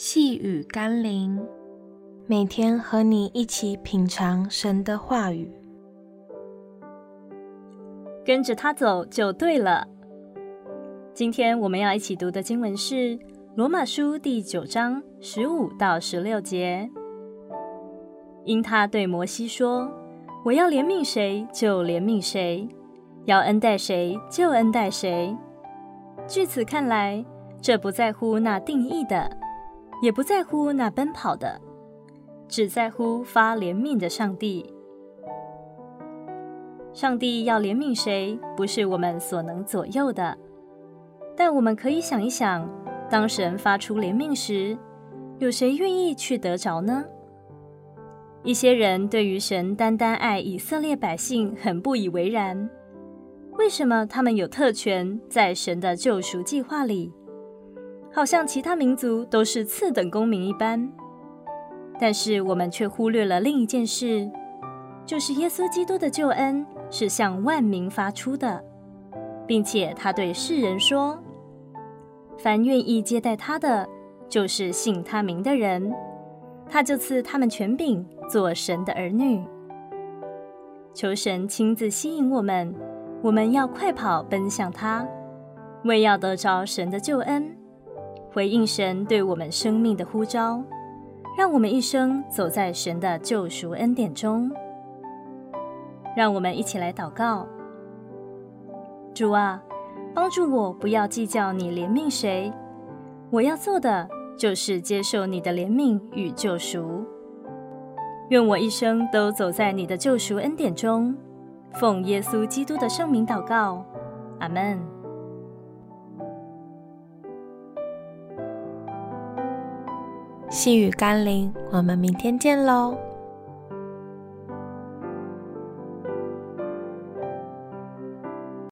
细雨甘霖，每天和你一起品尝神的话语，跟着他走就对了。今天我们要一起读的经文是《罗马书》第九章十五到十六节。因他对摩西说：“我要怜悯谁就怜悯谁，要恩待谁就恩待谁。”据此看来，这不在乎那定义的。也不在乎那奔跑的，只在乎发怜悯的上帝。上帝要怜悯谁，不是我们所能左右的。但我们可以想一想，当神发出怜悯时，有谁愿意去得着呢？一些人对于神单单爱以色列百姓很不以为然。为什么他们有特权在神的救赎计划里？好像其他民族都是次等公民一般，但是我们却忽略了另一件事，就是耶稣基督的救恩是向万民发出的，并且他对世人说：“凡愿意接待他的，就是信他名的人，他就赐他们权柄做神的儿女。”求神亲自吸引我们，我们要快跑奔向他，为要得着神的救恩。回应神对我们生命的呼召，让我们一生走在神的救赎恩典中。让我们一起来祷告：主啊，帮助我不要计较你怜悯谁，我要做的就是接受你的怜悯与救赎。愿我一生都走在你的救赎恩典中。奉耶稣基督的圣名祷告，阿门。细雨甘霖，我们明天见喽。